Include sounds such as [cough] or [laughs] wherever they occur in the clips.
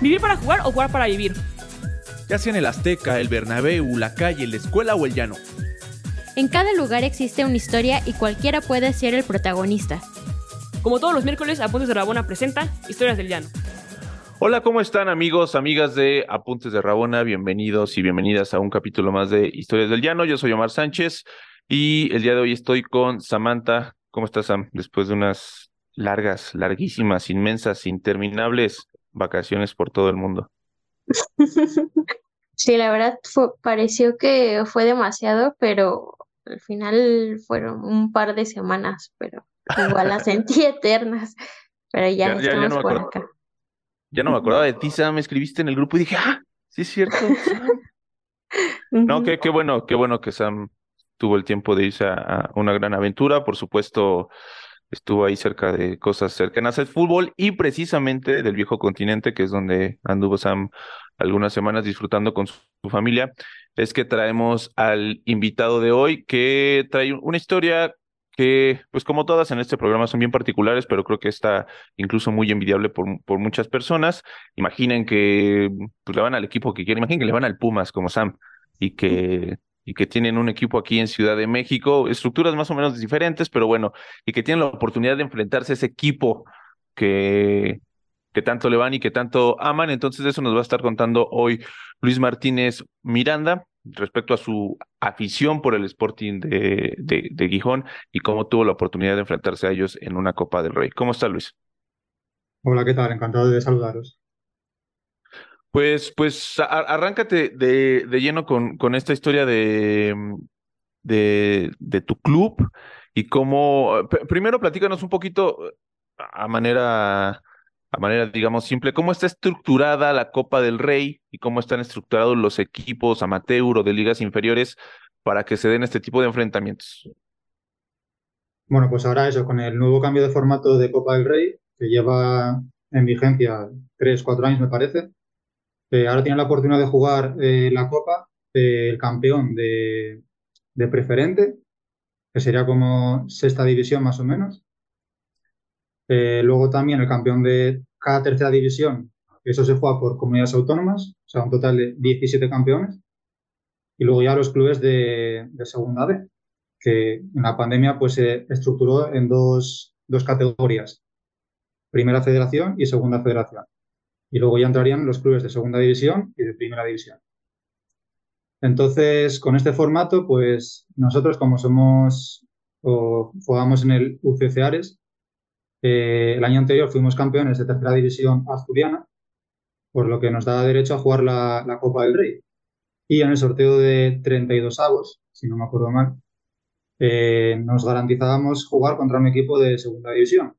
¿Vivir para jugar o jugar para vivir? Ya sea en el Azteca, el Bernabéu, la calle, la escuela o el llano. En cada lugar existe una historia y cualquiera puede ser el protagonista. Como todos los miércoles, Apuntes de Rabona presenta Historias del Llano. Hola, ¿cómo están amigos, amigas de Apuntes de Rabona? Bienvenidos y bienvenidas a un capítulo más de Historias del Llano. Yo soy Omar Sánchez y el día de hoy estoy con Samantha. ¿Cómo estás, Sam? Después de unas largas, larguísimas, inmensas, interminables vacaciones por todo el mundo. [laughs] Sí, la verdad pareció que fue demasiado, pero al final fueron un par de semanas, pero igual las [laughs] sentí eternas. Pero ya, estamos por acá. Ya no me acordaba de ti, [laughs] Sam, me escribiste en el grupo y dije, ah, sí es cierto, No, qué, qué bueno, qué bueno que Sam tuvo el tiempo de irse a, una gran aventura. Por supuesto, estuvo ahí cerca de cosas cercanas al fútbol y precisamente del viejo continente, que es donde anduvo Sam algunas semanas disfrutando con su, familia, es que traemos al invitado de hoy que trae una historia que, pues como todas en este programa son bien particulares, pero creo que está incluso muy envidiable por, por muchas personas. Imaginen que pues, le van al equipo que quieren, imaginen que le van al Pumas como Sam y que y que tienen un equipo aquí en Ciudad de México, estructuras más o menos diferentes, pero bueno, y que tienen la oportunidad de enfrentarse a ese equipo que, que tanto le van y que tanto aman. Entonces, eso nos va a estar contando hoy Luis Martínez Miranda respecto a su afición por el Sporting de, de, de Gijón y cómo tuvo la oportunidad de enfrentarse a ellos en una Copa del Rey. ¿Cómo está Luis? Hola, ¿qué tal? Encantado de saludaros. Pues, pues arráncate de, de lleno con, con, esta historia de, de, de, tu club y cómo. Primero, platícanos un poquito a manera, a manera, digamos, simple, cómo está estructurada la Copa del Rey y cómo están estructurados los equipos amateur o de ligas inferiores para que se den este tipo de enfrentamientos. Bueno, pues ahora eso, con el nuevo cambio de formato de Copa del Rey, que lleva en vigencia tres, cuatro años, me parece eh, ahora tiene la oportunidad de jugar eh, la Copa el campeón de, preferente, que sería como sexta división más o menos. Eh, luego también el campeón de cada tercera división, eso se juega por comunidades autónomas, o sea, un total de 17 campeones. Y luego ya los clubes de, segunda B, que en la pandemia pues se estructuró en dos, dos categorías, primera federación y segunda federación y luego ya entrarían los clubes de segunda división y de primera división. Entonces, con este formato, pues nosotros como somos o jugamos en el UCC Ares, eh, el año anterior fuimos campeones de tercera división asturiana, por lo que nos da derecho a jugar la, Copa del Rey. Y en el sorteo de 32 avos, si no me acuerdo mal, eh, nos garantizábamos jugar contra un equipo de segunda división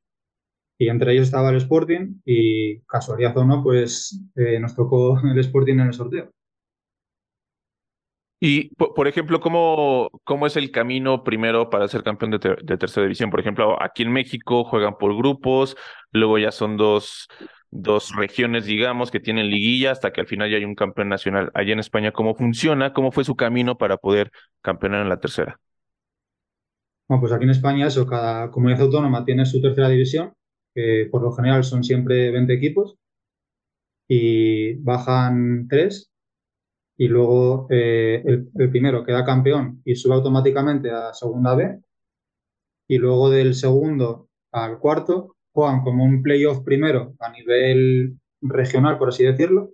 y entre ellos estaba el Sporting y casualidad o no, pues eh, nos tocó [laughs] el Sporting en el sorteo. Y, por ejemplo, ¿cómo, ¿cómo es el camino primero para ser campeón de, tercera división? Por ejemplo, aquí en México juegan por grupos, luego ya son dos, dos regiones, digamos, que tienen liguilla hasta que al final ya hay un campeón nacional. Allá en España, ¿cómo funciona? ¿Cómo fue su camino para poder campeonar en la tercera? Bueno, pues aquí en España eso, cada comunidad autónoma tiene su tercera división que por lo general son siempre 20 equipos, y bajan tres, y luego eh, el, primero queda campeón y sube automáticamente a segunda B, y luego del segundo al cuarto juegan como un playoff primero a nivel regional, por así decirlo,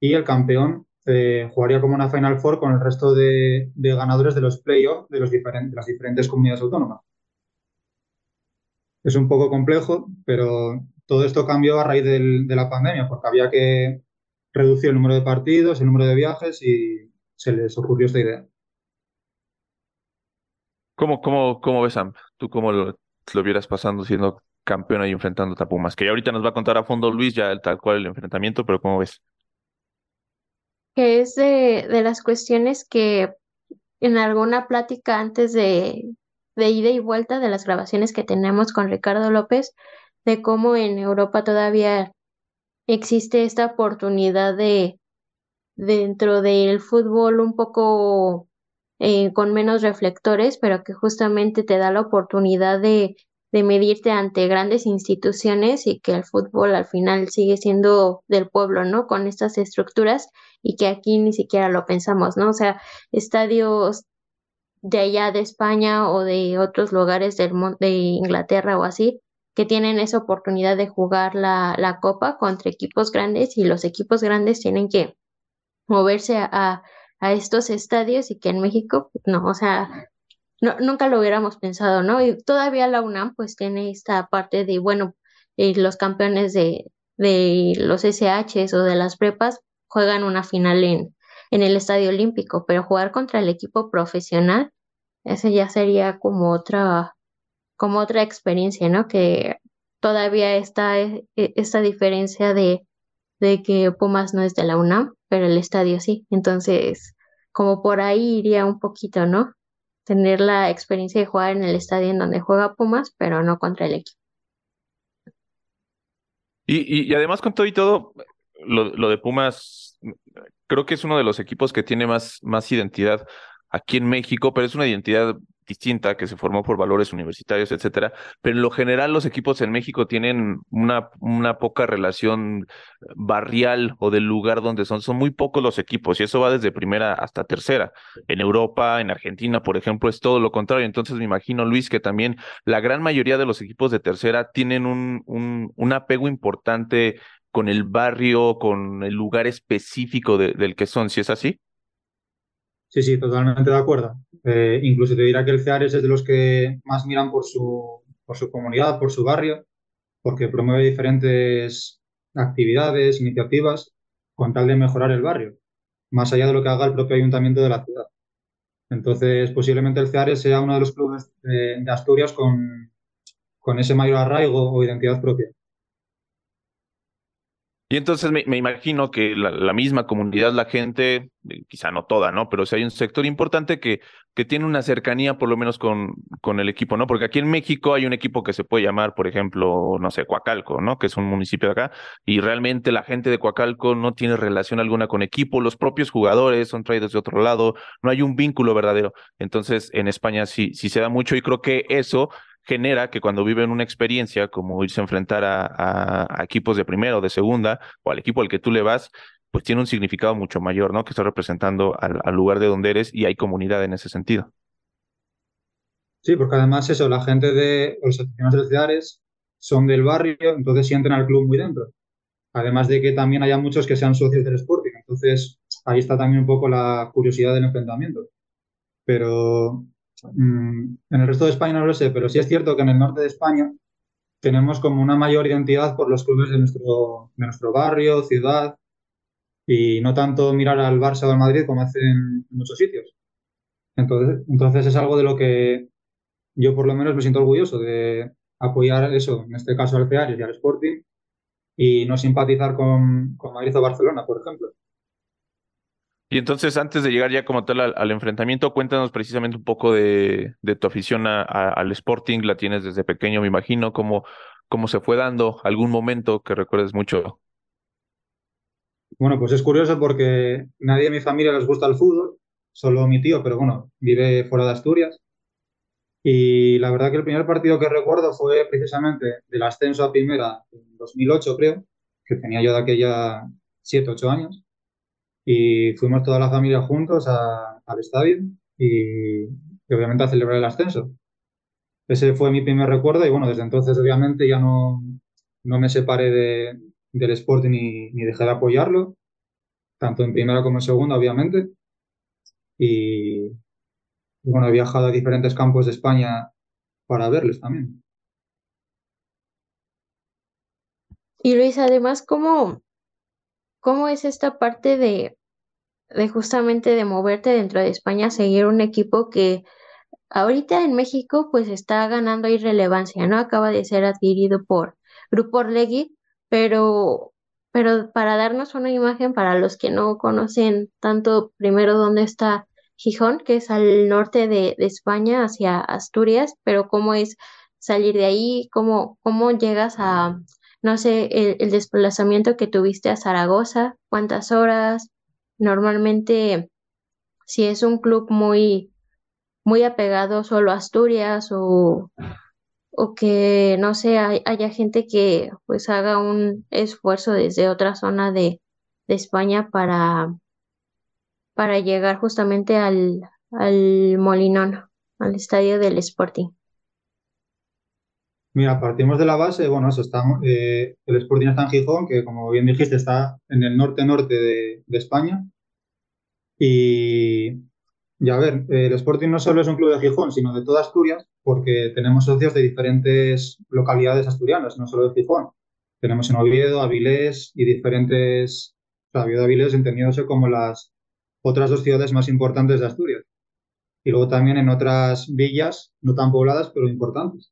y el campeón eh, jugaría como una Final Four con el resto de, ganadores de los playoffs de, de las diferentes comunidades autónomas. Es un poco complejo, pero todo esto cambió a raíz de la pandemia, porque había que reducir el número de partidos, el número de viajes y se les ocurrió esta idea. ¿Cómo, cómo, cómo ves, Sam? ¿Tú cómo lo, lo vieras pasando siendo campeón y enfrentando a Pumas? Que ahorita nos va a contar a fondo Luis ya el, tal cual el enfrentamiento, pero ¿cómo ves? Que es de, de las cuestiones que en alguna plática antes de, de ida y vuelta de las grabaciones que tenemos con Ricardo López, de cómo en Europa todavía existe esta oportunidad de dentro del fútbol un poco eh, con menos reflectores, pero que justamente te da la oportunidad de, de medirte ante grandes instituciones y que el fútbol al final sigue siendo del pueblo, ¿no? Con estas estructuras y que aquí ni siquiera lo pensamos, ¿no? O sea, estadios de allá de España o de otros lugares del, de Inglaterra o así, que tienen esa oportunidad de jugar la, la copa contra equipos grandes y los equipos grandes tienen que moverse a, a estos estadios y que en México, no, o sea, no, nunca lo hubiéramos pensado, ¿no? Y todavía la UNAM pues tiene esta parte de, bueno, eh, los campeones de, de los SHs o de las prepas juegan una final en, en el Estadio Olímpico, pero jugar contra el equipo profesional, ese ya sería como otra, como otra experiencia, ¿no? Que todavía está e, e, esta diferencia de, de que Pumas no es de la UNAM, pero el estadio sí. Entonces, como por ahí iría un poquito, ¿no? tener la experiencia de jugar en el estadio en donde juega Pumas, pero no contra el equipo. Y, y, además con todo y todo, lo, lo, de Pumas, creo que es uno de los equipos que tiene más, más identidad aquí en México, pero es una identidad distinta que se formó por valores universitarios, etcétera. Pero en lo general los equipos en México tienen una, una poca relación barrial o del lugar donde son. Son muy pocos los equipos y eso va desde primera hasta tercera. En Europa, en Argentina, por ejemplo, es todo lo contrario. Entonces me imagino, Luis, que también la gran mayoría de los equipos de tercera tienen un, un, un apego importante con el barrio, con el lugar específico del que son, si es así. Sí, sí, totalmente de acuerdo. Eh, incluso te dirá que el CEARES es de los que más miran por su, por su comunidad, por su barrio, porque promueve diferentes actividades, iniciativas, con tal de mejorar el barrio, más allá de lo que haga el propio ayuntamiento de la ciudad. Entonces, posiblemente el CEARES sea uno de los clubes de, de Asturias con, con ese mayor arraigo o identidad propia. Y entonces me, me imagino que la, la, misma comunidad, la gente, eh, quizá no toda, ¿no? Pero si hay un sector importante que, que tiene una cercanía por lo menos con, con el equipo, ¿no? Porque aquí en México hay un equipo que se puede llamar, por ejemplo, no sé, Coacalco, ¿no? Que es un municipio de acá, y realmente la gente de Coacalco no tiene relación alguna con equipo, los propios jugadores son traídos de otro lado, no hay un vínculo verdadero. Entonces, en España sí, sí se da mucho y creo que eso genera que cuando viven una experiencia como irse a enfrentar a, equipos de primera o de segunda o al equipo al que tú le vas, pues tiene un significado mucho mayor, ¿no? Que está representando al, lugar de donde eres y hay comunidad en ese sentido. Sí, porque además eso, la gente de los aficionados de Ceares son del barrio, entonces sienten al club muy dentro. Además de que también haya muchos que sean socios del Sporting, entonces ahí está también un poco la curiosidad del enfrentamiento. Pero en el resto de España no lo sé, pero sí es cierto que en el norte de España tenemos como una mayor identidad por los clubes de nuestro, de nuestro barrio, ciudad, y no tanto mirar al Barça o al Madrid como hacen en muchos sitios. Entonces, entonces es algo de lo que yo por lo menos me siento orgulloso de apoyar eso, en este caso al Ceares y al Sporting, y no simpatizar con, con Madrid o Barcelona, por ejemplo. Y entonces, antes de llegar ya como tal al, enfrentamiento, cuéntanos precisamente un poco de, tu afición a, al Sporting. La tienes desde pequeño, me imagino. ¿Cómo, ¿Cómo se fue dando algún momento que recuerdes mucho? Bueno, pues es curioso porque nadie de mi familia les gusta el fútbol, solo mi tío, pero bueno, vive fuera de Asturias. Y la verdad que el primer partido que recuerdo fue precisamente del ascenso a primera en 2008, creo, que tenía yo de aquella 7, 8 años y fuimos toda la familia juntos al estadio y, obviamente a celebrar el ascenso. Ese fue mi primer recuerdo y bueno, desde entonces obviamente ya no, no me separé de, del Sporting ni, ni dejé de apoyarlo, tanto en primera como en segunda obviamente. Y, y bueno, he viajado a diferentes campos de España para verles también. Y Luis, además, ¿cómo, cómo es esta parte de, de justamente de moverte dentro de España, seguir un equipo que ahorita en México pues está ganando irrelevancia, ¿no? Acaba de ser adquirido por Grupo Orlegui, pero, pero para darnos una imagen para los que no conocen tanto primero dónde está Gijón, que es al norte de, de España, hacia Asturias, pero cómo es salir de ahí, cómo, cómo llegas a, no sé, el, desplazamiento que tuviste a Zaragoza, cuántas horas. Normalmente, si es un club muy, muy apegado solo a Asturias o, o que no sé, haya gente que pues haga un esfuerzo desde otra zona de, de España para, para llegar justamente al, al Molinón, al estadio del Sporting. Mira, partimos de la base, bueno, eso está, eh, el Sporting está en Gijón, que como bien dijiste está en el norte-norte de, de, España. Y, ya a ver, el Sporting no solo es un club de Gijón, sino de toda Asturias, porque tenemos socios de diferentes localidades asturianas, no solo de Gijón. Tenemos en Oviedo, Avilés y diferentes, o sea, Oviedo, Avilés entendiéndose como las otras dos ciudades más importantes de Asturias. Y luego también en otras villas, no tan pobladas, pero importantes.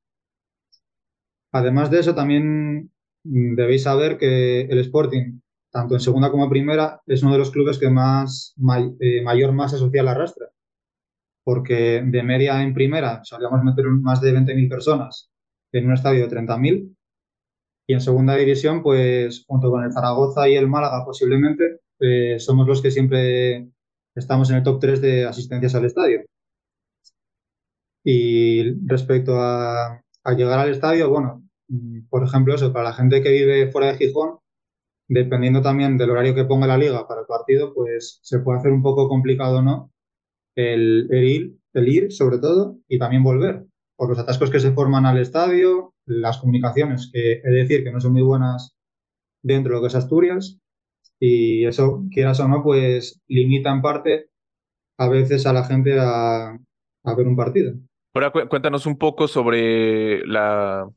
Además de eso, también mm, debéis saber que el Sporting, tanto en segunda como en primera, es uno de los clubes que más eh, mayor masa social arrastra. Porque de media en primera solíamos meter más de 20.000 personas en un estadio de 30.000. Y en segunda división, pues junto con el Zaragoza y el Málaga posiblemente, eh, somos los que siempre estamos en el top 3 de asistencias al estadio. Y respecto a, al llegar al estadio, bueno, mm, por ejemplo, eso, para la gente que vive fuera de Gijón, dependiendo también del horario que ponga la liga para el partido, pues se puede hacer un poco complicado, ¿no? El, ir, el ir, sobre todo, y también volver, por los atascos que se forman al estadio, las comunicaciones, que de decir que no son muy buenas dentro de lo que es Asturias, y eso, quieras o no, pues limita en parte a veces a la gente a ver un partido. Ahora cuéntanos un poco sobre la,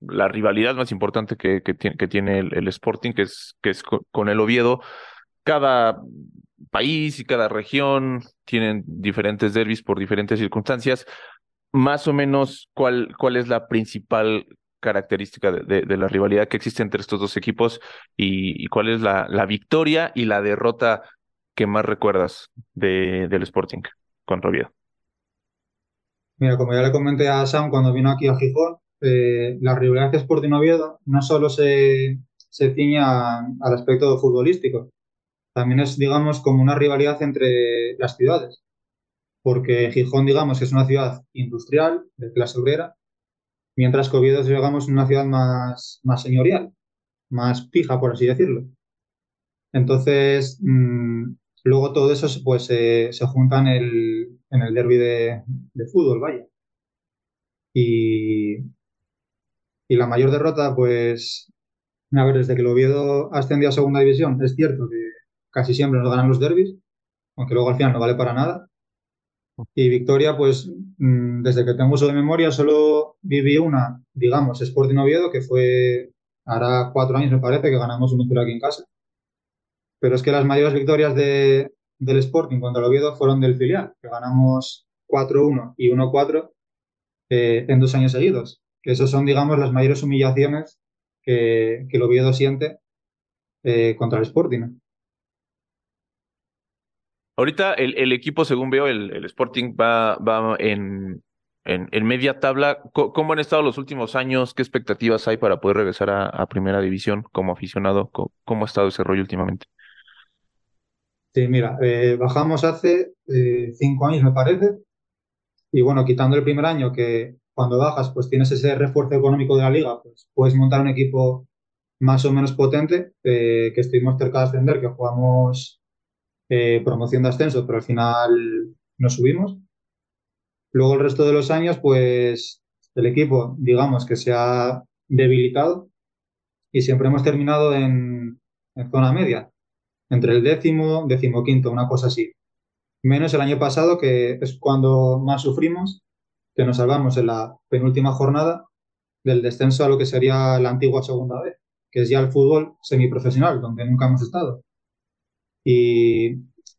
la rivalidad más importante que, que, tiene, el, Sporting, que es, que es con el Oviedo. Cada país y cada región tienen diferentes derbis por diferentes circunstancias. Más o menos, ¿cuál, cuál es la principal característica de, de, la rivalidad que existe entre estos dos equipos y, cuál es la, la, victoria y la derrota que más recuerdas de, del Sporting contra Oviedo? Mira, como ya le comenté a Sam cuando vino aquí a Gijón, eh, la rivalidad Sporting Oviedo no solo se, se al aspecto futbolístico, también es, digamos, como una rivalidad entre las ciudades, porque Gijón, digamos, es una ciudad industrial, de clase obrera, mientras que Oviedo es, digamos, una ciudad más, más señorial, más fija, por así decirlo. Entonces, mmm, luego todo eso pues, se junta en el, en el derby de, fútbol, vaya. Y, y la mayor derrota, pues, a ver, desde que el Oviedo ascendió a segunda división, es cierto que casi siempre nos ganan los derbis, aunque luego al final no vale para nada. Y victoria, pues, mm, desde que tengo uso de memoria, solo viví una, digamos, Sporting Oviedo, que fue, hará cuatro años me parece, que ganamos un 0 aquí en casa. Pero es que las mayores victorias de, del Sporting contra el Oviedo fueron del filial, que ganamos 4-1 y 1-4 eh, en dos años seguidos. Que esas son, digamos, las mayores humillaciones que, que el Oviedo siente eh, contra el Sporting. Ahorita el, el, equipo, según veo, el, el Sporting va, va en, en, media tabla. ¿Cómo han estado los últimos años? ¿Qué expectativas hay para poder regresar a, a Primera División como aficionado? ¿Cómo, ¿Cómo, ha estado ese rollo últimamente? Sí, mira, eh, bajamos hace eh, cinco años, me parece, y bueno, quitando el primer año que cuando bajas, pues tienes ese refuerzo económico de la liga, pues puedes montar un equipo más o menos potente, eh, que estuvimos cerca de ascender, que jugamos promoción de ascenso, pero al final no subimos. Luego el resto de los años, pues el equipo, digamos que se ha debilitado y siempre hemos terminado en zona media entre el décimo, decimoquinto, una cosa así. Menos el año pasado, que es cuando más sufrimos, que nos salvamos en la penúltima jornada del descenso a lo que sería la antigua segunda vez, que es ya el fútbol semiprofesional, donde nunca hemos estado. Y,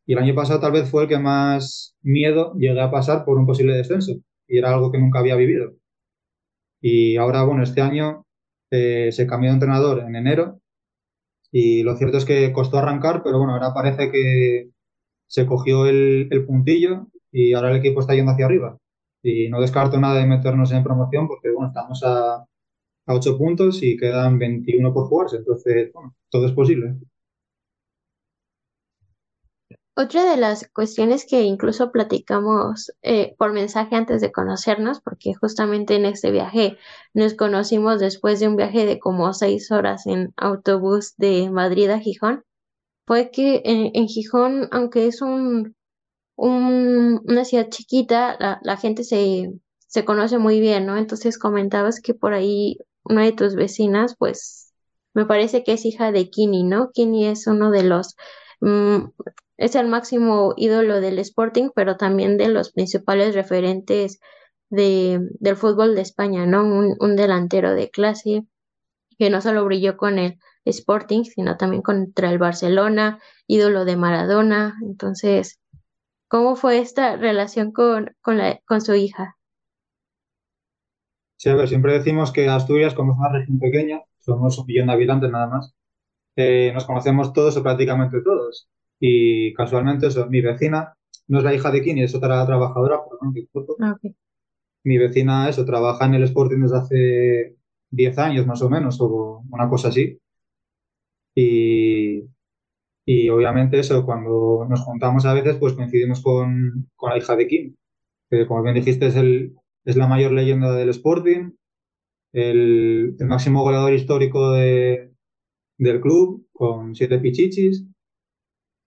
y, el año pasado tal vez fue el que más miedo llegué a pasar por un posible descenso, y era algo que nunca había vivido. Y ahora, bueno, este año eh, se cambió de entrenador en enero y lo cierto es que costó arrancar, pero bueno, ahora parece que se cogió el, puntillo y ahora el equipo está yendo hacia arriba. Y no descarto nada de meternos en promoción porque bueno, estamos a, a 8 puntos y quedan 21 por jugarse. Entonces, bueno, todo es posible. Otra de las cuestiones que incluso platicamos eh, por mensaje antes de conocernos, porque justamente en este viaje nos conocimos después de un viaje de como seis horas en autobús de Madrid a Gijón, fue que en, Gijón, aunque es un, una ciudad chiquita, la, la gente se, se conoce muy bien, ¿no? Entonces comentabas que por ahí una de tus vecinas, pues me parece que es hija de Kini, ¿no? Kini es uno de los mm, es el máximo ídolo del Sporting, pero también de los principales referentes de, del fútbol de España, ¿no? Un, delantero de clase que no solo brilló con el Sporting, sino también contra el Barcelona, ídolo de Maradona. Entonces, ¿cómo fue esta relación con, con, la, con su hija? Sí, a siempre decimos que Asturias, como es una región pequeña, somos un millón de habitantes nada más, eh, nos conocemos todos o prácticamente todos. Y casualmente, eso, mi vecina no es la hija de Kini, es otra trabajadora, por ah, Mi vecina, eso, trabaja en el Sporting desde hace 10 años más o menos, o una cosa así. Y, y obviamente eso, cuando nos juntamos a veces, pues coincidimos con, con la hija de Kim, que como bien dijiste es, el, es la mayor leyenda del Sporting, el, el máximo goleador histórico de, del club, con siete pichichis,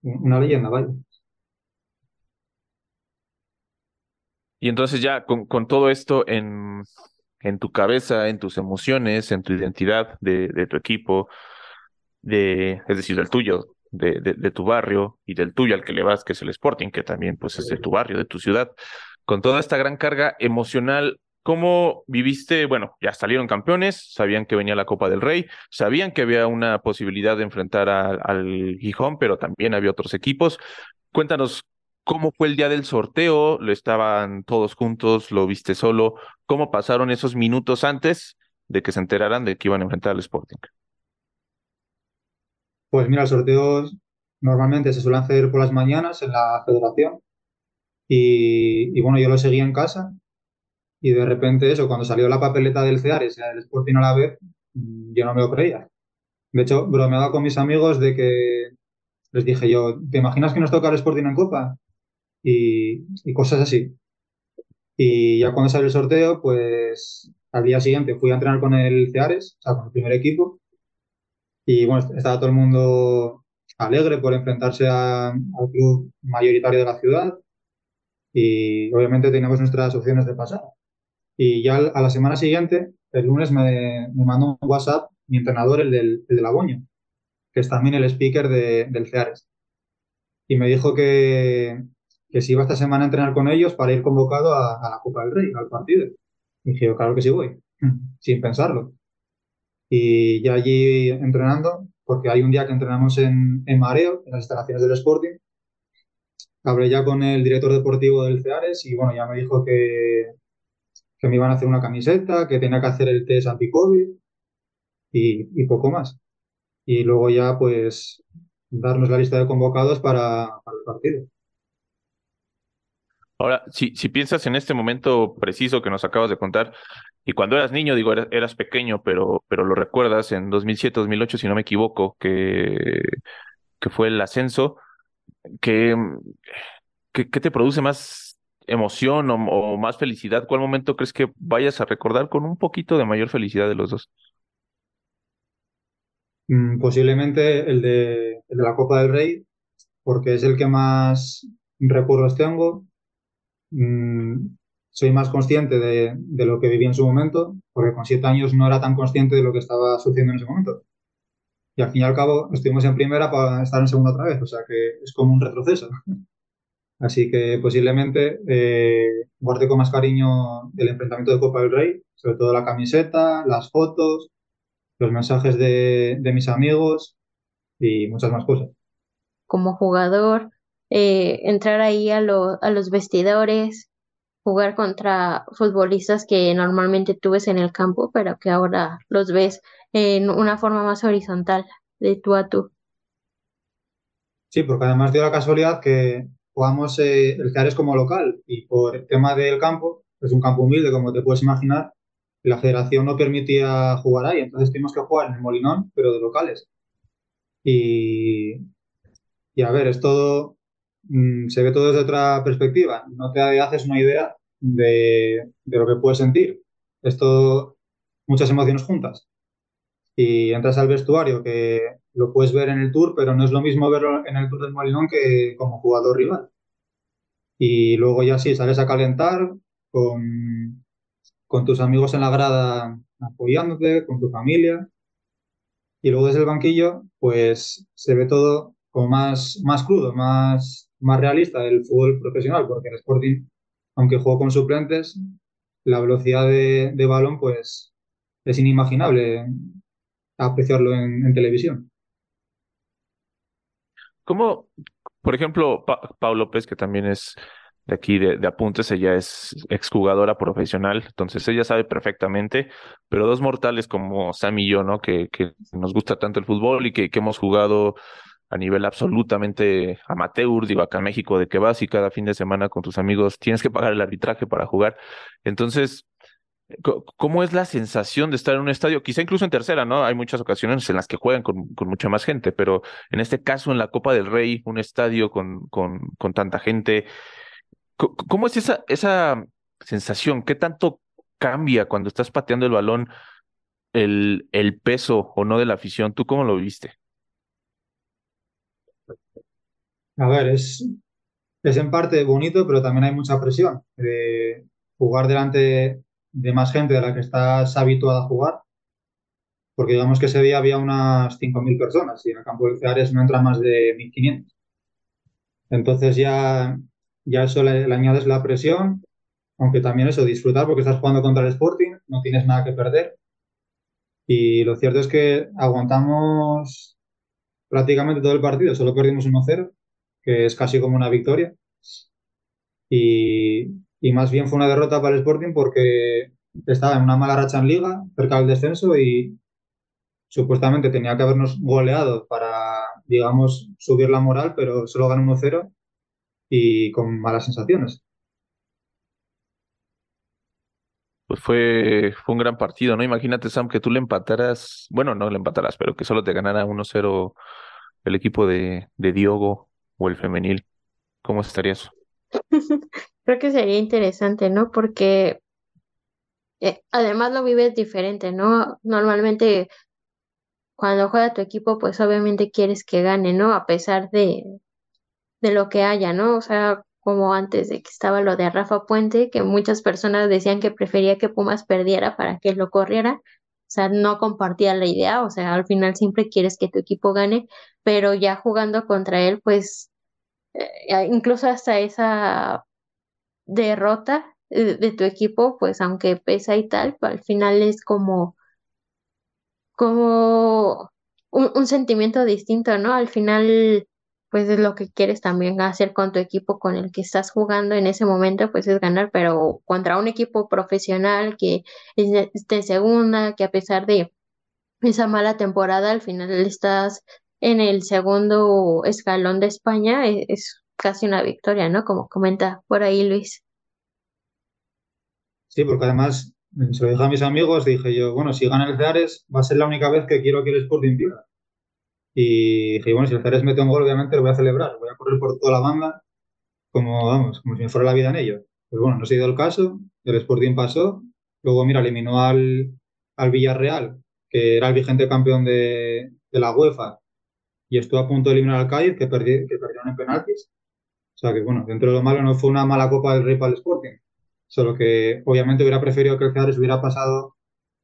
una leyenda, vaya. Y entonces ya con, con todo esto en, en, tu cabeza, en tus emociones, en tu identidad de, de tu equipo, de, es decir, del tuyo, de, de, tu barrio y del tuyo al que le vas, que es el Sporting, que también pues es de tu barrio, de tu ciudad, con toda esta gran carga emocional, ¿Cómo viviste? Bueno, ya salieron campeones, sabían que venía la Copa del Rey, sabían que había una posibilidad de enfrentar al Gijón, pero también había otros equipos. Cuéntanos cómo fue el día del sorteo, lo estaban todos juntos, lo viste solo, cómo pasaron esos minutos antes de que se enteraran de que iban a enfrentar al Sporting. Pues mira, el sorteo normalmente se suele hacer por las mañanas en la federación y, bueno, yo lo seguí en casa y de repente eso, cuando salió la papeleta del Ceares y el Sporting a la vez, mm, yo no me lo creía. De hecho, bromeaba con mis amigos de que les dije yo, ¿te imaginas que nos toca el Sporting en Copa? Y, y cosas así. Y ya cuando salió el sorteo, pues al día siguiente fui a entrenar con el Ceares, o sea, con el primer equipo. Y bueno, estaba todo el mundo alegre por enfrentarse al club mayoritario de la ciudad. Y obviamente teníamos nuestras opciones de pasar. Y ya a la semana siguiente, el lunes, me, me mandó un WhatsApp mi entrenador, el del, el Aboño, que es también el speaker de, del CEARES. Y me dijo que, que si iba esta semana a entrenar con ellos para ir convocado a, la Copa del Rey, al partido. Y dije, claro que sí voy, [laughs] sin pensarlo. Y ya allí entrenando, porque hay un día que entrenamos en, en Mareo, en las instalaciones del Sporting, hablé ya con el director deportivo del CEARES y bueno, ya me dijo que, que me iban a hacer una camiseta, que tenía que hacer el test anti-COVID y, poco más. Y luego ya, pues, darnos la lista de convocados para, el partido. Ahora, si, piensas en este momento preciso que nos acabas de contar, y cuando eras niño, digo, eras, pequeño, pero, pero lo recuerdas en 2007, 2008, si no me equivoco, que, que fue el ascenso, que, ¿qué te produce más emoción o, más felicidad? ¿Cuál momento crees que vayas a recordar con un poquito de mayor felicidad de los dos? Mm, posiblemente el de, el de la Copa del Rey, porque es el que más recuerdos tengo. Mm, soy más consciente de, de, lo que viví en su momento, porque con siete años no era tan consciente de lo que estaba sucediendo en ese momento. Y al fin y al cabo estuvimos en primera para estar en segunda otra vez, o sea que es como un retroceso. [laughs] Así que posiblemente eh, guarde con más cariño el enfrentamiento de Copa del Rey, sobre todo la camiseta, las fotos, los mensajes de, mis amigos y muchas más cosas. Como jugador, eh, entrar ahí a, a los vestidores, jugar contra futbolistas que normalmente tú ves en el campo, pero que ahora los ves en una forma más horizontal, de tú a tú. Sí, porque además dio la casualidad que jugamos eh, el CEARES como local y por el tema del campo, es un campo humilde como te puedes imaginar, la federación no permitía jugar ahí, entonces tuvimos que jugar en el Molinón, pero de locales. Y, y a ver, es todo, mm, se ve todo desde otra perspectiva. No te haces una idea de, de lo que puedes sentir. Esto, muchas emociones juntas. Y entras al vestuario, que lo puedes ver en el tour, pero no es lo mismo verlo en el tour del Molinón que como jugador rival. Y luego ya sí, sales a calentar con, con tus amigos en la grada apoyándote, con tu familia. Y luego desde el banquillo, pues se ve todo como más, más crudo, más, más realista del fútbol profesional, porque el Sporting, aunque juego con suplentes, la velocidad de, de balón, pues es inimaginable apreciarlo en, televisión. ¿Cómo, por ejemplo, Pablo López, que también es de aquí de, apuntes, ella es exjugadora profesional, entonces ella sabe perfectamente, pero dos mortales como Sam y yo, ¿no? Que, que nos gusta tanto el fútbol y que, que hemos jugado a nivel absolutamente amateur, digo, acá México, de que vas y cada fin de semana con tus amigos tienes que pagar el arbitraje para jugar. Entonces, ¿Cómo es la sensación de estar en un estadio? Quizá incluso en tercera, ¿no? Hay muchas ocasiones en las que juegan con, mucha más gente, pero en este caso, en la Copa del Rey, un estadio con, con, con tanta gente, ¿cómo es esa, sensación? ¿Qué tanto cambia cuando estás pateando el balón el, peso o no de la afición? ¿Tú cómo lo viste? A ver, es, es en parte bonito, pero también hay mucha presión. Eh, jugar delante de más gente de la que estás habituada a jugar, porque digamos que ese día había unas 5.000 personas y en el campo de Ceares no entra más de 1.500. Entonces ya, ya eso le, añades la presión, aunque también eso, disfrutar porque estás jugando contra el Sporting, no tienes nada que perder. Y lo cierto es que aguantamos prácticamente todo el partido, solo perdimos 1-0, que es casi como una victoria. Y, y más bien fue una derrota para el Sporting porque estaba en una mala racha en liga, cerca del descenso y supuestamente tenía que habernos goleado para, digamos, subir la moral, pero solo ganó 1-0 y con malas sensaciones. Pues fue, fue un gran partido, ¿no? Imagínate, Sam, que tú le empataras, bueno, no le empatarás, pero que solo te ganara 1-0 el equipo de, de Diogo o el femenil. ¿Cómo estaría eso? [laughs] Creo que sería interesante, ¿no? Porque eh, además lo vives diferente, ¿no? Normalmente cuando juega tu equipo, pues obviamente quieres que gane, ¿no? A pesar de, de lo que haya, ¿no? O sea, como antes de que estaba lo de Rafa Puente, que muchas personas decían que prefería que Pumas perdiera para que lo corriera. O sea, no compartía la idea, o sea, al final siempre quieres que tu equipo gane, pero ya jugando contra él, pues eh, incluso hasta esa derrota de, tu equipo, pues aunque pesa y tal, al final es como, como un, sentimiento distinto, ¿no? Al final, pues es lo que quieres también hacer con tu equipo con el que estás jugando en ese momento, pues es ganar, pero contra un equipo profesional que esté segunda, que a pesar de esa mala temporada, al final estás en el segundo escalón de España, e, es casi una victoria, ¿no? Como comenta por ahí Luis. Sí, porque además se lo dije a mis amigos, dije yo, bueno, si gana el Ceares va a ser la única vez que quiero que el Sporting pierda. Y dije, bueno, si el Ceares mete un gol, obviamente lo voy a celebrar, voy a correr por toda la banda, como, vamos, como si me fuera la vida en ello. Pues bueno, no se ha ido el caso, el Sporting pasó, luego, mira, eliminó al, al Villarreal, que era el vigente campeón de, de la UEFA, y estuvo a punto de eliminar al Cádiz, que, que perdieron en penaltis. O sea que, bueno, dentro de lo malo no fue una mala Copa del Rey para el Sporting solo que obviamente hubiera preferido que el Ceares hubiera pasado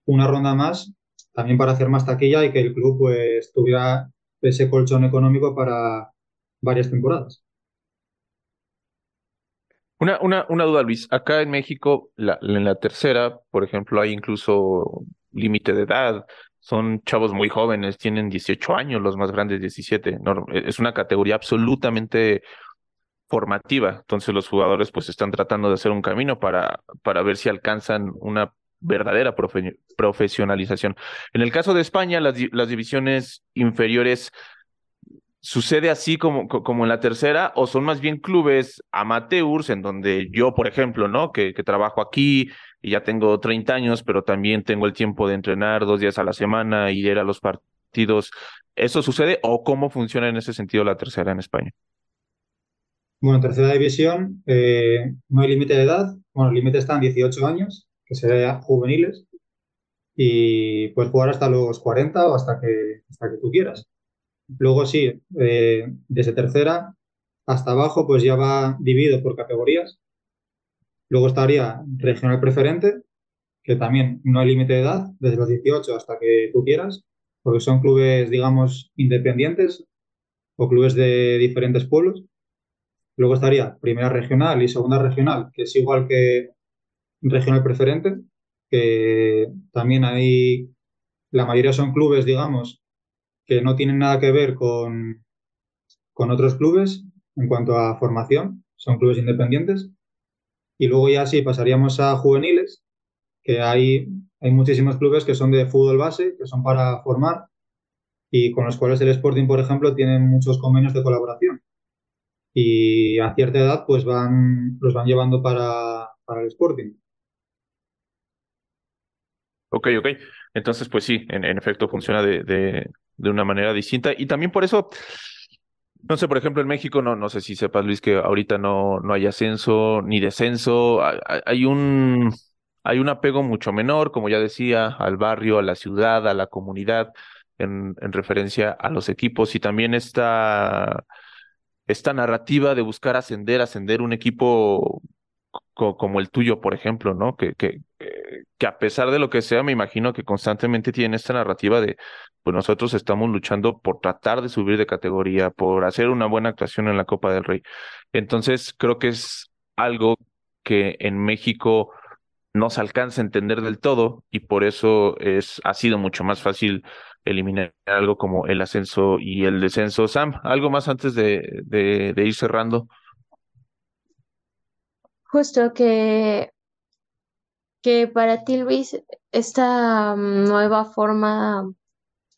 una ronda más, también para hacer más taquilla y que el club pues tuviera ese colchón económico para varias temporadas. Una, una, una duda, Luis. Acá en México, la, en la tercera, por ejemplo, hay incluso límite de edad. Son chavos muy jóvenes, tienen 18 años, los más grandes 17. es una categoría absolutamente formativa. Entonces los jugadores pues están tratando de hacer un camino para, para ver si alcanzan una verdadera profesionalización. En el caso de España, las, las divisiones inferiores sucede así como, como en la tercera o son más bien clubes amateurs en donde yo, por ejemplo, ¿no? Que trabajo aquí y ya tengo 30 años, pero también tengo el tiempo de entrenar dos días a la semana y ir a los partidos. ¿Eso sucede o cómo funciona en ese sentido la tercera en España? Bueno, en tercera división eh, no hay límite de edad. Bueno, el límite está en 18 años, que sería juveniles, y puedes jugar hasta los 40 o hasta que, hasta que tú quieras. Luego sí, eh, desde tercera hasta abajo, pues ya va dividido por categorías. Luego estaría regional preferente, que también no hay límite de edad, desde los 18 hasta que tú quieras, porque son clubes, digamos, independientes o clubes de diferentes pueblos. Luego estaría primera regional y segunda regional, que es igual que regional preferente, que también hay, la mayoría son clubes, digamos, que no tienen nada que ver con, con otros clubes en cuanto a formación, son clubes independientes. Y luego ya sí pasaríamos a juveniles, que hay, hay muchísimos clubes que son de fútbol base, que son para formar, y con los cuales el Sporting, por ejemplo, tiene muchos convenios de colaboración. Y a cierta edad, pues van, los van llevando para, el Sporting. Ok, ok. Entonces, pues sí, en, efecto funciona de, de, de, una manera distinta. Y también por eso, no sé, por ejemplo, en México, no, no sé si sepas, Luis, que ahorita no, no hay ascenso ni descenso. Hay, un, hay un apego mucho menor, como ya decía, al barrio, a la ciudad, a la comunidad, en, en referencia a los equipos. Y también esta, esta narrativa de buscar ascender, ascender un equipo como el tuyo, por ejemplo, ¿no? Que, que, que a pesar de lo que sea, me imagino que constantemente tienen esta narrativa de, pues nosotros estamos luchando por tratar de subir de categoría, por hacer una buena actuación en la Copa del Rey. Entonces, creo que es algo que en México no se alcanza a entender del todo y por eso es, ha sido mucho más fácil eliminar algo como el ascenso y el descenso. Sam, ¿algo más antes de, de, de ir cerrando? Justo que que para ti, Luis, esta mm, nueva forma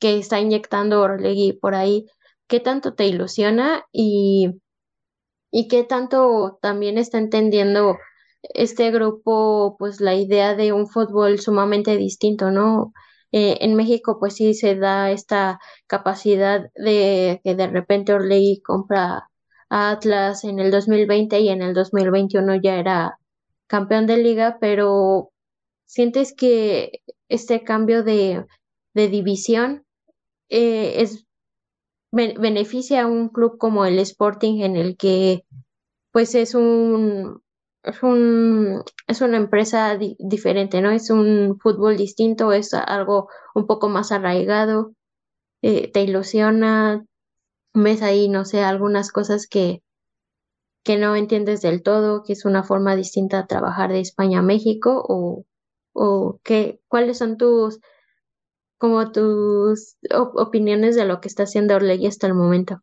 que está inyectando Orlegui por ahí, ¿qué tanto te ilusiona y, y qué tanto también está entendiendo este grupo, pues la idea de un fútbol sumamente distinto, ¿no? Eh, en México, pues sí se da esta capacidad de que de repente Orlegui compra Atlas en el 2020 y en el 2021 ya era campeón de liga, pero ¿sientes que este cambio de, división eh, es beneficia a un club como el Sporting en el que pues es un es un es una empresa diferente, ¿no? Es un fútbol distinto, es algo un poco más arraigado, eh, te ilusiona, ves ahí, no sé, algunas cosas que que no entiendes del todo, que es una forma distinta de trabajar de España a México, o, o qué, cuáles son tus, como tus opiniones de lo que está haciendo Orlegui hasta el momento.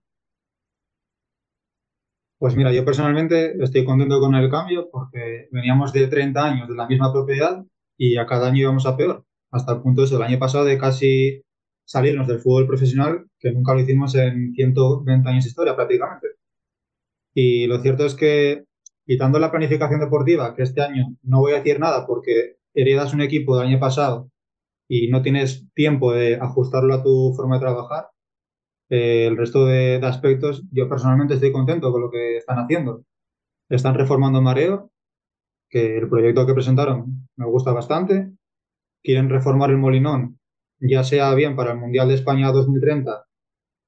Pues mira, yo personalmente estoy contento con el cambio porque veníamos de 30 años de la misma propiedad y a cada año íbamos a peor, hasta el punto de eso, el año pasado de casi salirnos del fútbol profesional, que nunca lo hicimos en 120 años de historia prácticamente. Y lo cierto es que, quitando la planificación deportiva, que este año no voy a decir nada porque heredas un equipo del año pasado y no tienes tiempo de ajustarlo a tu forma de trabajar, eh, el resto de, aspectos, yo personalmente estoy contento con lo que están haciendo. Están reformando Mareo, que el proyecto que presentaron me gusta bastante. Quieren reformar el Molinón, ya sea bien para el Mundial de España 2030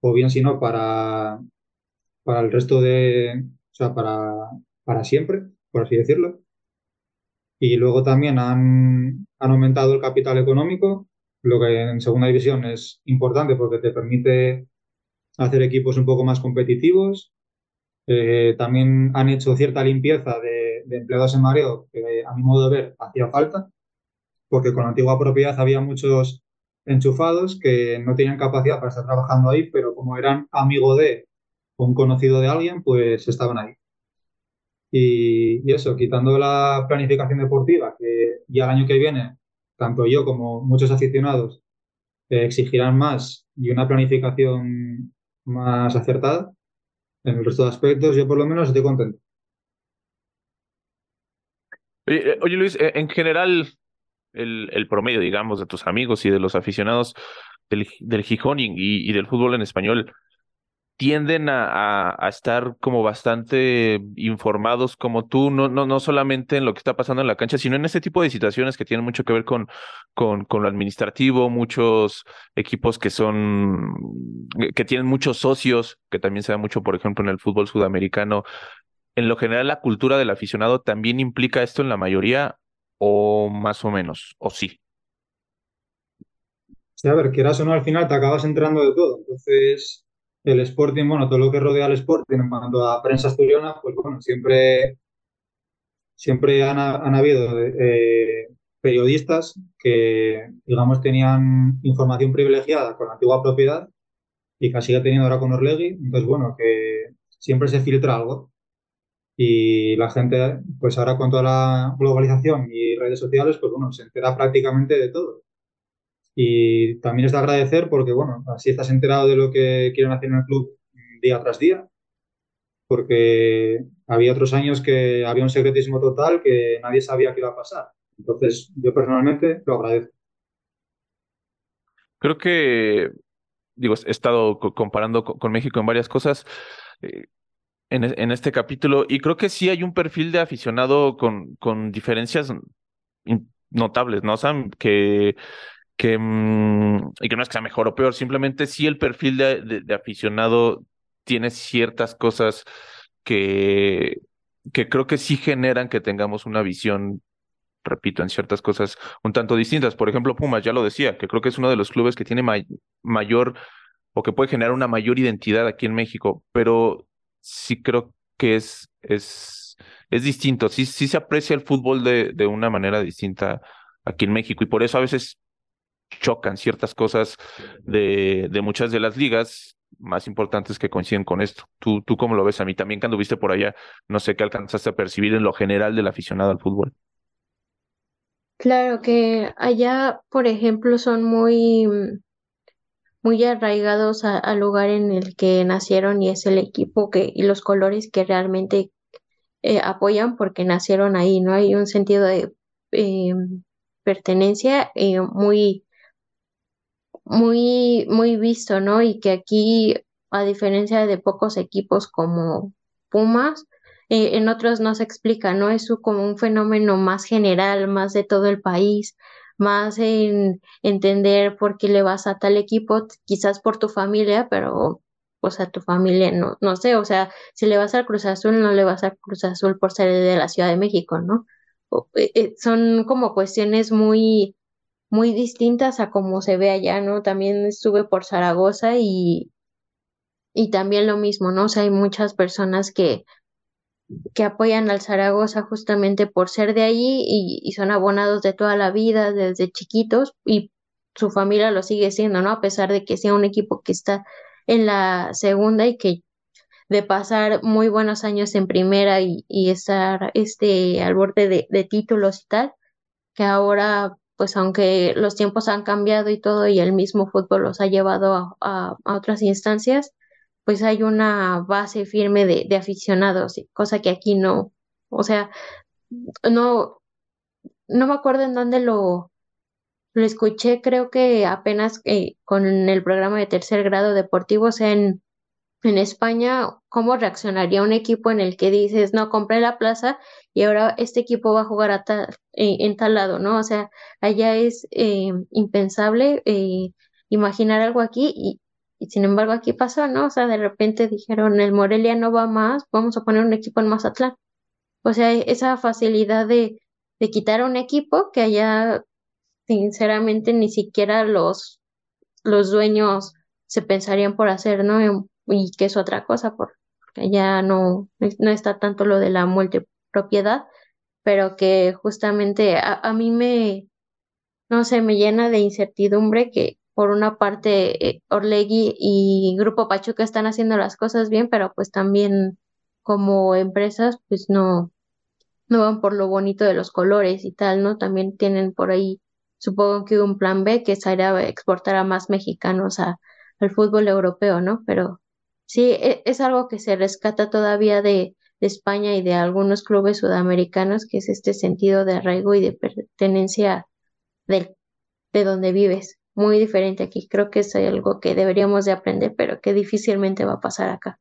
o bien si no para para el resto de, o sea, para, para siempre, por así decirlo. Y luego también han, han aumentado el capital económico, lo que en segunda división es importante porque te permite hacer equipos un poco más competitivos. Eh, también han hecho cierta limpieza de, de, empleados en mareo que a mi modo de ver hacía falta, porque con la antigua propiedad había muchos enchufados que no tenían capacidad para estar trabajando ahí, pero como eran amigo de un conocido de alguien, pues estaban ahí. Y, eso, quitando la planificación deportiva, que ya el año que viene, tanto yo como muchos aficionados eh, exigirán más y una planificación más acertada, en el resto de aspectos yo por lo menos estoy contento. Oye, eh, Luis, eh, en general, el, el, promedio, digamos, de tus amigos y de los aficionados del, del Gijón y, y del fútbol en español, tienden a, a, estar como bastante informados como tú, no, no, no solamente en lo que está pasando en la cancha, sino en ese tipo de situaciones que tienen mucho que ver con, con, con lo administrativo, muchos equipos que son, que tienen muchos socios, que también se da mucho, por ejemplo, en el fútbol sudamericano. En lo general, la cultura del aficionado también implica esto en la mayoría, o más o menos, o sí. Sí, a ver, quieras o no, al final te acabas enterando de todo. Entonces, el Sporting, bueno, todo lo que rodea al Sporting en cuanto a prensa asturiana, pues bueno, siempre, siempre han, han habido eh, periodistas que, digamos, tenían información privilegiada con la antigua propiedad y que sigue teniendo ahora con Orlegui. Entonces, bueno, que siempre se filtra algo. Y la gente, pues ahora con toda la globalización y redes sociales, pues bueno, se entera prácticamente de todo. Y también es de agradecer porque, bueno, así estás enterado de lo que quieren hacer en el club día tras día, porque había otros años que había un secretismo total que nadie sabía qué iba a pasar. Entonces, yo personalmente lo agradezco. Creo que, digo, he estado comparando con México en varias cosas. Eh, en, este capítulo, y creo que sí hay un perfil de aficionado con, con diferencias notables, ¿no? O sea, que que, mm, y que no es que sea mejor o peor, simplemente sí el perfil de, de, aficionado tiene ciertas cosas que, que creo que sí generan que tengamos una visión, repito, en ciertas cosas un tanto distintas. Por ejemplo, Pumas, ya lo decía, que creo que es uno de los clubes que tiene mayor o que puede generar una mayor identidad aquí en México, pero sí creo que es, es, es distinto, sí, sí se aprecia el fútbol de, de una manera distinta aquí en México y por eso a veces chocan ciertas cosas de, de muchas de las ligas más importantes que coinciden con esto. ¿Tú, ¿Tú cómo lo ves? A mí también que anduviste por allá, no sé qué alcanzaste a percibir en lo general del aficionado al fútbol. Claro que allá, por ejemplo, son muy, muy arraigados al lugar en el que nacieron y es el equipo que, y los colores que realmente eh, apoyan porque nacieron ahí, ¿no? Hay un sentido de eh, pertenencia eh, muy, muy, muy visto, ¿no? Y que aquí, a diferencia de pocos equipos como Pumas, en otros no se explica, ¿no? Es como un fenómeno más general, más de todo el país, más en entender por qué le vas a tal equipo, quizás por tu familia, pero pues a tu familia no, no sé, o sea, si le vas al Cruz Azul, no le vas al Cruz Azul por ser de la Ciudad de México, ¿no? Eh, eh, son como cuestiones muy muy distintas a como se ve allá, ¿no? También estuve por Zaragoza y, y también lo mismo, ¿no? O sea, hay muchas personas que, que apoyan al Zaragoza justamente por ser de allí y, y son abonados de toda la vida, desde chiquitos, y su familia lo sigue siendo, ¿no? A pesar de que sea un equipo que está en la segunda y que de pasar muy buenos años en primera y, y estar este al borde de, de títulos y tal, que ahora pues aunque los tiempos han cambiado y todo y el mismo fútbol los ha llevado a, otras instancias, pues hay una base firme de, de, aficionados, cosa que aquí no, o sea, no, no me acuerdo en dónde lo, lo escuché, creo que apenas eh, con el programa de tercer grado deportivo, o sea, en, en España, ¿cómo reaccionaría un equipo en el que dices, no, compré la plaza y ahora este equipo va a jugar a tal, en, tal lado, ¿no? O sea, allá es eh, impensable eh, imaginar algo aquí y, sin embargo aquí pasó, ¿no? O sea, de repente dijeron, el Morelia no va más, vamos a poner un equipo en Mazatlán. O sea, esa facilidad de, de quitar un equipo que allá, sinceramente, ni siquiera los, los dueños se pensarían por hacer, ¿no? y que es otra cosa, porque ya no, no está tanto lo de la multipropiedad, pero que justamente a, a mí me, no sé, me llena de incertidumbre que por una parte eh, Orlegui y Grupo Pachuca están haciendo las cosas bien, pero pues también como empresas pues no, no van por lo bonito de los colores y tal, ¿no? También tienen por ahí, supongo que un plan B que sería exportar a más mexicanos a, al fútbol europeo, ¿no? Pero Sí, e, es algo que se rescata todavía de, España y de algunos clubes sudamericanos, que es este sentido de arraigo y de pertenencia de, de donde vives. Muy diferente aquí. Creo que es algo que deberíamos de aprender, pero que difícilmente va a pasar acá.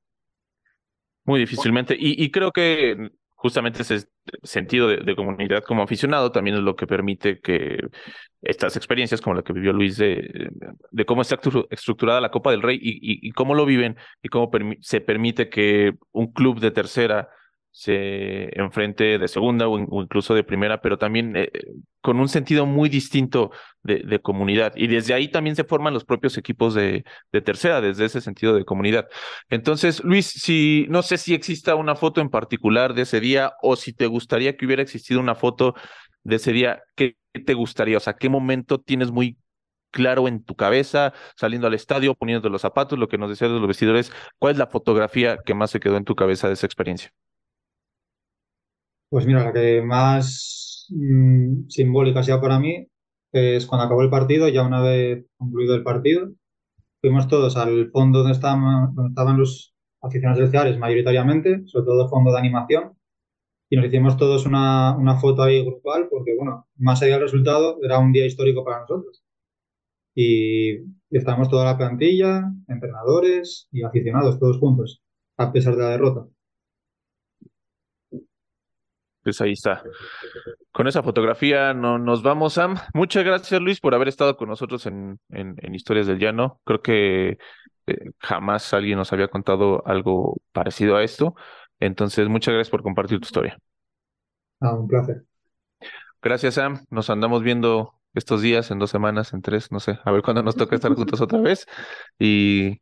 Muy difícilmente. Y, y creo que justamente ese sentido de, comunidad como aficionado también es lo que permite que estas experiencias como la que vivió Luis de, de cómo está estructurada la Copa del Rey y, y cómo lo viven y cómo se permite que un club de tercera se enfrente de segunda o, incluso de primera, pero también eh, con un sentido muy distinto de, comunidad. Y desde ahí también se forman los propios equipos de, de, tercera, desde ese sentido de comunidad. Entonces, Luis, si no sé si exista una foto en particular de ese día o si te gustaría que hubiera existido una foto de ese día, ¿qué te gustaría? O sea, ¿qué momento tienes muy claro en tu cabeza, saliendo al estadio, poniéndote los zapatos, lo que nos decías de los vestidores? ¿Cuál es la fotografía que más se quedó en tu cabeza de esa experiencia? Pues mira, la que más mm, simbólica sea para mí es cuando acabó el partido, ya una vez concluido el partido, fuimos todos al fondo donde estaban, donde estaban los aficionados especiales mayoritariamente, sobre todo fondo de animación, y nos hicimos todos una, una foto ahí grupal, porque bueno, más allá del resultado, era un día histórico para nosotros. Y estábamos toda la plantilla, entrenadores y aficionados, todos juntos, a pesar de la derrota. Pues ahí está. Con esa fotografía no, nos vamos, Sam. Muchas gracias, Luis, por haber estado con nosotros en, en, Historias del Llano. Creo que eh, jamás alguien nos había contado algo parecido a esto. Entonces, muchas gracias por compartir tu historia. Ah, un placer. Gracias, Sam. Nos andamos viendo estos días, en dos semanas, en tres, no sé, a ver cuándo nos toca estar juntos otra vez. Y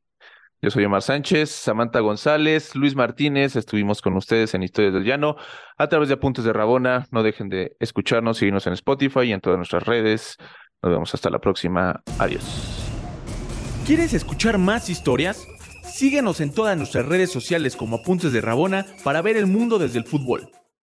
yo soy Omar Sánchez, Samantha González, Luis Martínez, estuvimos con ustedes en Historias del Llano a través de Apuntes de Rabona. No dejen de escucharnos, seguirnos en Spotify y en todas nuestras redes. Nos vemos hasta la próxima. Adiós. ¿Quieres escuchar más historias? Síguenos en todas nuestras redes sociales como Apuntes de Rabona para ver el mundo desde el fútbol.